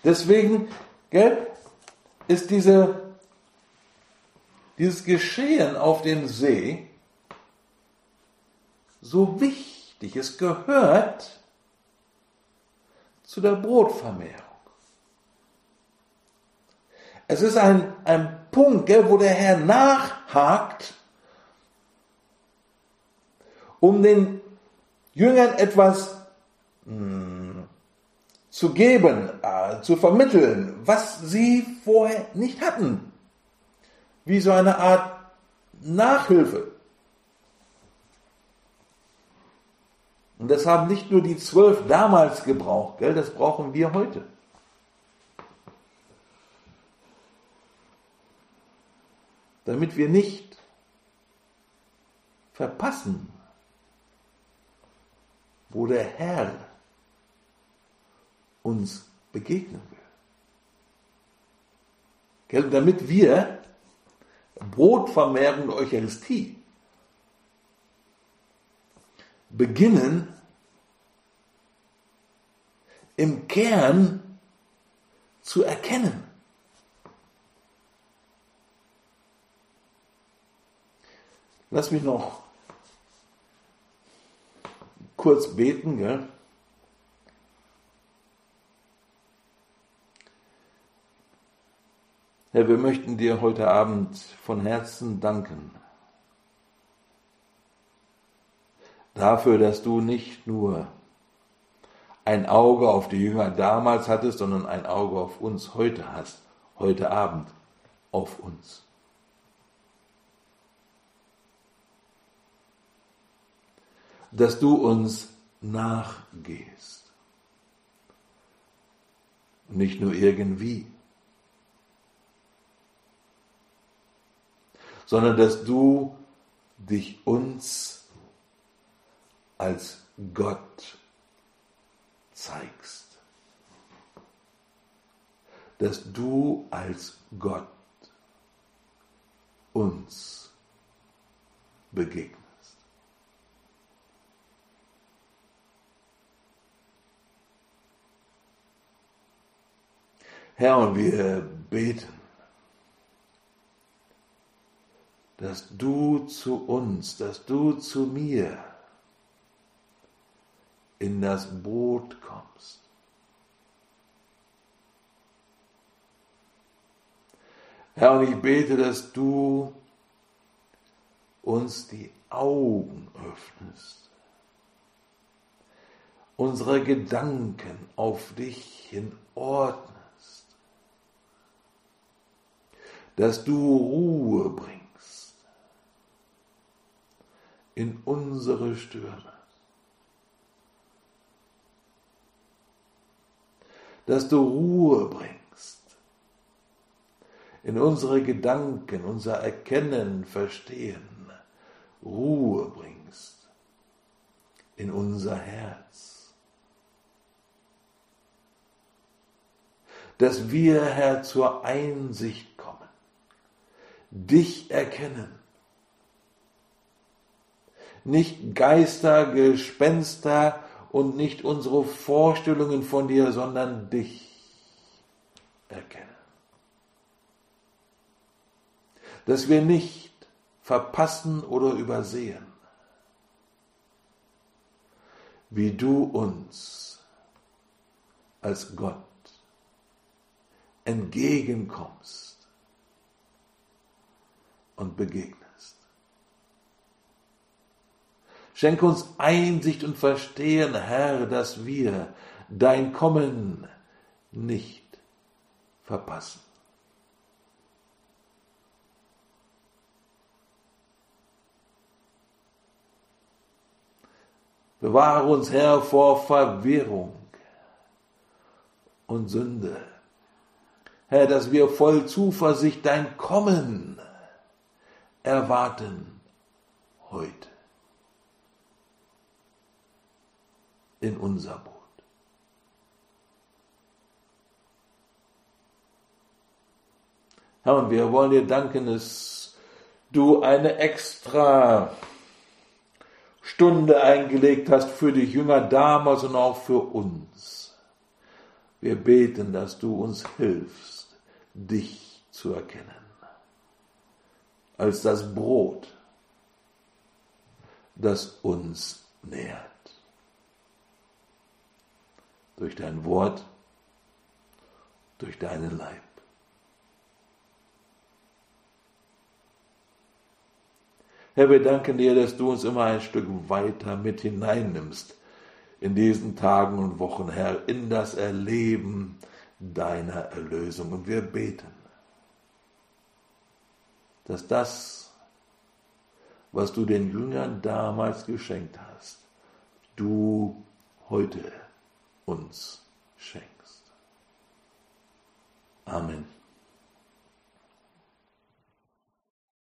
Deswegen gell, ist diese, dieses Geschehen auf dem See so wichtig. Es gehört zu der Brotvermehrung. Es ist ein, ein Punkt, gell, wo der Herr nachhakt, um den Jüngern etwas mh, hm, zu geben, äh, zu vermitteln, was sie vorher nicht hatten. Wie so eine Art Nachhilfe. Und das haben nicht nur die zwölf damals gebraucht, gell, das brauchen wir heute. Damit wir nicht verpassen, wo der Herr uns begegnen will. Gell, damit wir Brotvermehrung der Eucharistie beginnen, im Kern zu erkennen. Lass mich noch kurz beten. Gell? Herr, wir möchten dir heute Abend von Herzen danken dafür, dass du nicht nur ein Auge auf die Jünger damals hattest, sondern ein Auge auf uns heute hast, heute Abend auf uns. Dass du uns nachgehst. Nicht nur irgendwie, sondern dass du dich uns als Gott zeigst. Dass du als Gott uns begegnest. Herr, und wir beten, dass du zu uns, dass du zu mir in das Boot kommst. Herr, und ich bete, dass du uns die Augen öffnest, unsere Gedanken auf dich hin ordnest, dass du Ruhe bringst in unsere Stürme. Dass du Ruhe bringst in unsere Gedanken, unser Erkennen, Verstehen. Ruhe bringst in unser Herz. Dass wir, Herr, zur Einsicht kommen, dich erkennen nicht Geister, Gespenster und nicht unsere Vorstellungen von dir, sondern dich erkennen. Dass wir nicht verpassen oder übersehen, wie du uns als Gott entgegenkommst und begegnest. Schenke uns Einsicht und Verstehen, Herr, dass wir dein Kommen nicht verpassen. Bewahre uns, Herr, vor Verwirrung und Sünde. Herr, dass wir voll Zuversicht dein Kommen erwarten heute. In unser Boot. Herr, und wir wollen dir danken, dass du eine extra Stunde eingelegt hast für die Jünger damals und auch für uns. Wir beten, dass du uns hilfst, dich zu erkennen als das Brot, das uns nährt durch dein Wort, durch deinen Leib. Herr, wir danken dir, dass du uns immer ein Stück weiter mit hineinnimmst in diesen Tagen und Wochen, Herr, in das Erleben deiner Erlösung. Und wir beten, dass das, was du den Jüngern damals geschenkt hast, du heute uns schenkst. Amen.